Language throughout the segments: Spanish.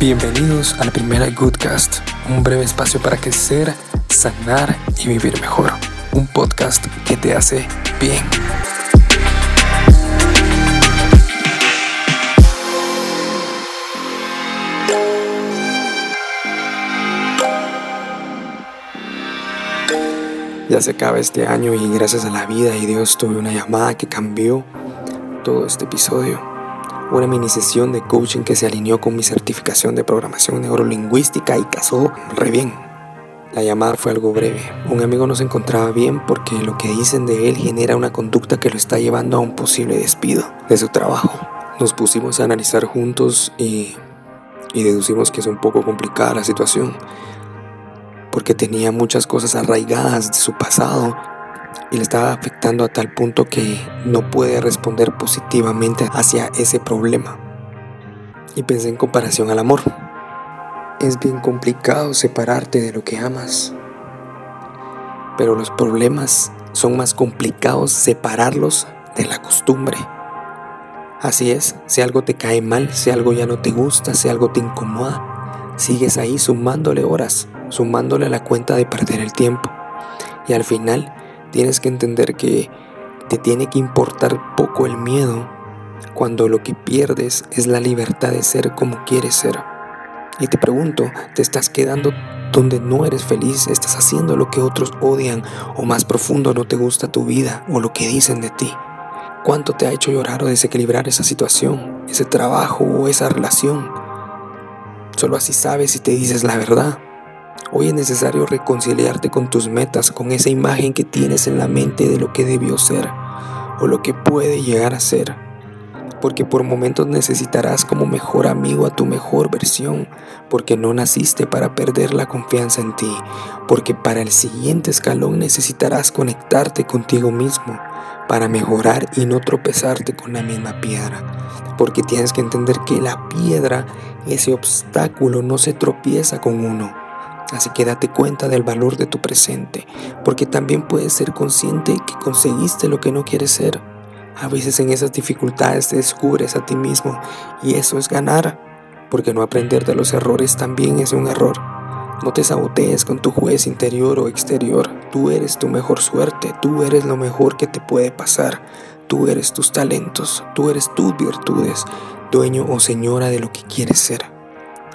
Bienvenidos a la primera Goodcast, un breve espacio para crecer, sanar y vivir mejor. Un podcast que te hace bien. Ya se acaba este año y gracias a la vida y Dios tuve una llamada que cambió todo este episodio una mini sesión de coaching que se alineó con mi certificación de programación neurolingüística y casó re bien. La llamada fue algo breve. Un amigo no se encontraba bien porque lo que dicen de él genera una conducta que lo está llevando a un posible despido de su trabajo. Nos pusimos a analizar juntos y, y deducimos que es un poco complicada la situación porque tenía muchas cosas arraigadas de su pasado y le estaba afectando a tal punto que no puede responder positivamente hacia ese problema. Y pensé en comparación al amor. Es bien complicado separarte de lo que amas, pero los problemas son más complicados separarlos de la costumbre. Así es, si algo te cae mal, si algo ya no te gusta, si algo te incomoda, sigues ahí sumándole horas, sumándole a la cuenta de perder el tiempo. Y al final Tienes que entender que te tiene que importar poco el miedo cuando lo que pierdes es la libertad de ser como quieres ser. Y te pregunto, ¿te estás quedando donde no eres feliz? ¿Estás haciendo lo que otros odian o más profundo no te gusta tu vida o lo que dicen de ti? ¿Cuánto te ha hecho llorar o desequilibrar esa situación, ese trabajo o esa relación? Solo así sabes si te dices la verdad. Hoy es necesario reconciliarte con tus metas, con esa imagen que tienes en la mente de lo que debió ser o lo que puede llegar a ser. Porque por momentos necesitarás como mejor amigo a tu mejor versión, porque no naciste para perder la confianza en ti, porque para el siguiente escalón necesitarás conectarte contigo mismo para mejorar y no tropezarte con la misma piedra. Porque tienes que entender que la piedra, ese obstáculo, no se tropieza con uno, Así que date cuenta del valor de tu presente, porque también puedes ser consciente que conseguiste lo que no quieres ser. A veces en esas dificultades te descubres a ti mismo y eso es ganar, porque no aprender de los errores también es un error. No te sabotees con tu juez interior o exterior. Tú eres tu mejor suerte, tú eres lo mejor que te puede pasar. Tú eres tus talentos, tú eres tus virtudes, dueño o señora de lo que quieres ser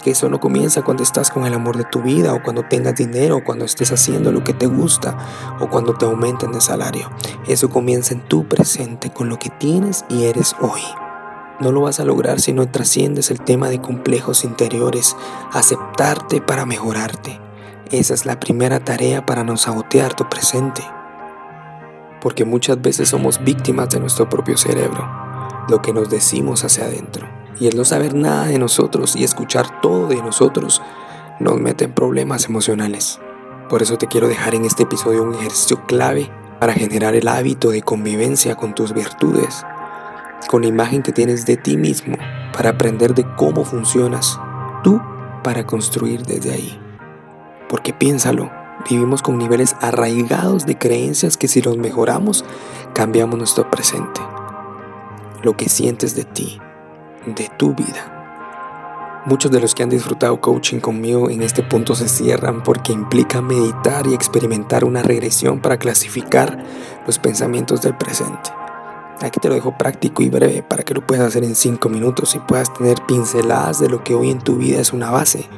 que eso no comienza cuando estás con el amor de tu vida o cuando tengas dinero o cuando estés haciendo lo que te gusta o cuando te aumenten de salario. Eso comienza en tu presente con lo que tienes y eres hoy. No lo vas a lograr si no trasciendes el tema de complejos interiores, aceptarte para mejorarte. Esa es la primera tarea para no sabotear tu presente. Porque muchas veces somos víctimas de nuestro propio cerebro, lo que nos decimos hacia adentro y el no saber nada de nosotros y escuchar todo de nosotros nos mete en problemas emocionales. Por eso te quiero dejar en este episodio un ejercicio clave para generar el hábito de convivencia con tus virtudes, con la imagen que tienes de ti mismo, para aprender de cómo funcionas tú para construir desde ahí. Porque piénsalo, vivimos con niveles arraigados de creencias que si los mejoramos, cambiamos nuestro presente. Lo que sientes de ti, de tu vida. Muchos de los que han disfrutado coaching conmigo en este punto se cierran porque implica meditar y experimentar una regresión para clasificar los pensamientos del presente. Aquí te lo dejo práctico y breve para que lo puedas hacer en 5 minutos y puedas tener pinceladas de lo que hoy en tu vida es una base.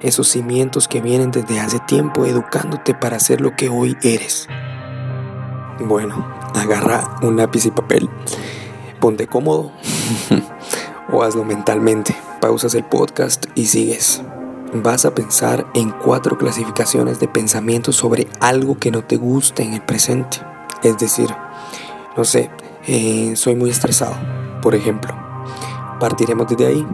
Esos cimientos que vienen desde hace tiempo educándote para ser lo que hoy eres. Bueno, agarra un lápiz y papel, ponte cómodo hazlo mentalmente. Pausas el podcast y sigues. Vas a pensar en cuatro clasificaciones de pensamientos sobre algo que no te guste en el presente. Es decir, no sé, eh, soy muy estresado, por ejemplo. Partiremos desde ahí.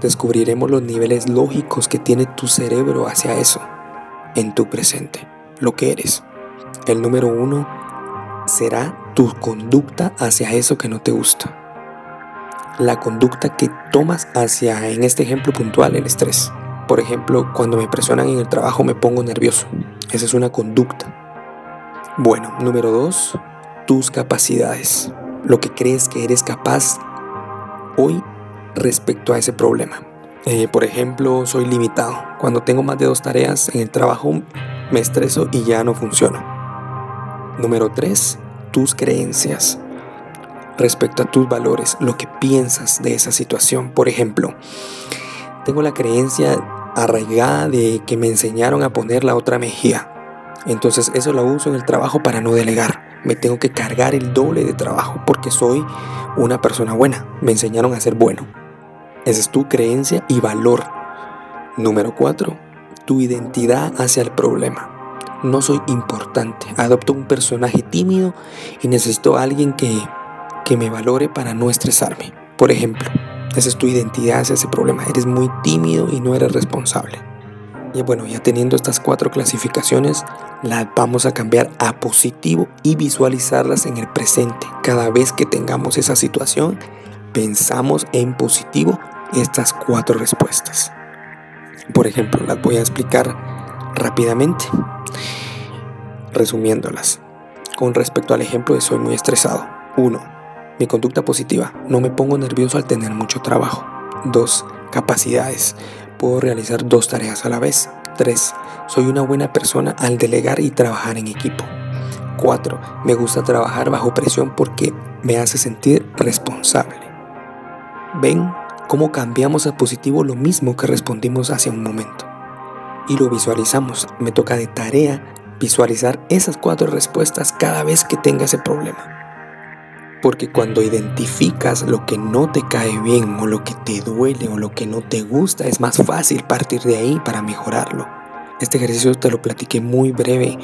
Descubriremos los niveles lógicos que tiene tu cerebro hacia eso, en tu presente, lo que eres. El número uno será tu conducta hacia eso que no te gusta la conducta que tomas hacia, en este ejemplo puntual, el estrés. Por ejemplo, cuando me presionan en el trabajo me pongo nervioso. Esa es una conducta. Bueno, número dos, tus capacidades. Lo que crees que eres capaz hoy respecto a ese problema. Eh, por ejemplo, soy limitado. Cuando tengo más de dos tareas en el trabajo, me estreso y ya no funciono. Número 3. Tus creencias respecto a tus valores, lo que piensas de esa situación. Por ejemplo, tengo la creencia arraigada de que me enseñaron a poner la otra mejilla. Entonces eso lo uso en el trabajo para no delegar. Me tengo que cargar el doble de trabajo porque soy una persona buena. Me enseñaron a ser bueno. Esa es tu creencia y valor. Número 4. Tu identidad hacia el problema. No soy importante. Adopto un personaje tímido y necesito a alguien que, que me valore para no estresarme. Por ejemplo, esa es tu identidad hacia ese problema. Eres muy tímido y no eres responsable. Y bueno, ya teniendo estas cuatro clasificaciones, las vamos a cambiar a positivo y visualizarlas en el presente. Cada vez que tengamos esa situación, pensamos en positivo estas cuatro respuestas. Por ejemplo, las voy a explicar rápidamente, resumiéndolas. Con respecto al ejemplo de soy muy estresado. 1. Mi conducta positiva. No me pongo nervioso al tener mucho trabajo. 2. Capacidades. Puedo realizar dos tareas a la vez. 3. Soy una buena persona al delegar y trabajar en equipo. 4. Me gusta trabajar bajo presión porque me hace sentir responsable. ¿Ven cómo cambiamos a positivo lo mismo que respondimos hace un momento? Y lo visualizamos. Me toca de tarea visualizar esas cuatro respuestas cada vez que tenga ese problema. Porque cuando identificas lo que no te cae bien o lo que te duele o lo que no te gusta, es más fácil partir de ahí para mejorarlo. Este ejercicio te lo platiqué muy breve.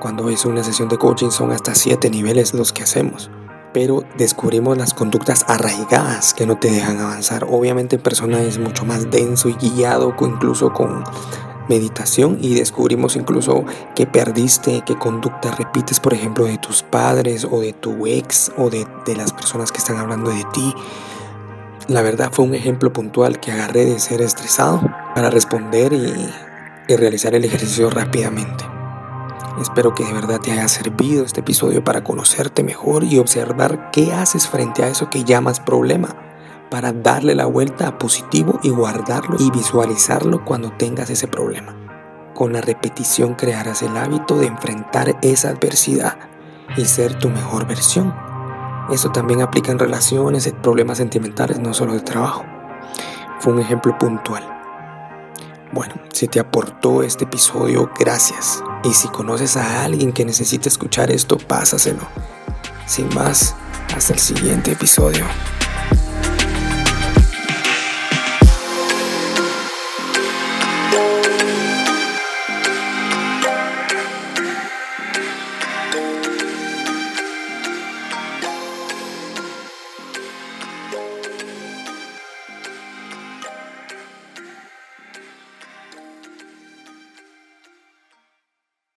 Cuando es una sesión de coaching son hasta siete niveles los que hacemos. Pero descubrimos las conductas arraigadas que no te dejan avanzar. Obviamente en persona es mucho más denso y guiado, incluso con meditación y descubrimos incluso que perdiste, qué conducta repites, por ejemplo, de tus padres o de tu ex o de, las personas que están hablando de ti. La verdad fue un ejemplo puntual que agarré de ser estresado para responder y, y realizar el ejercicio rápidamente. Espero que de verdad te haya servido este episodio para conocerte mejor y observar qué haces frente a eso que llamas problema para darle la vuelta a positivo y guardarlo y visualizarlo cuando tengas ese problema. Con la repetición crearás el hábito de enfrentar esa adversidad y ser tu mejor versión. Eso también aplica en relaciones, en problemas sentimentales, no solo de trabajo. Fue un ejemplo puntual. Bueno, si te aportó este episodio, gracias. Y si conoces a alguien que necesite escuchar esto, pásaselo. Sin más, hasta el siguiente episodio.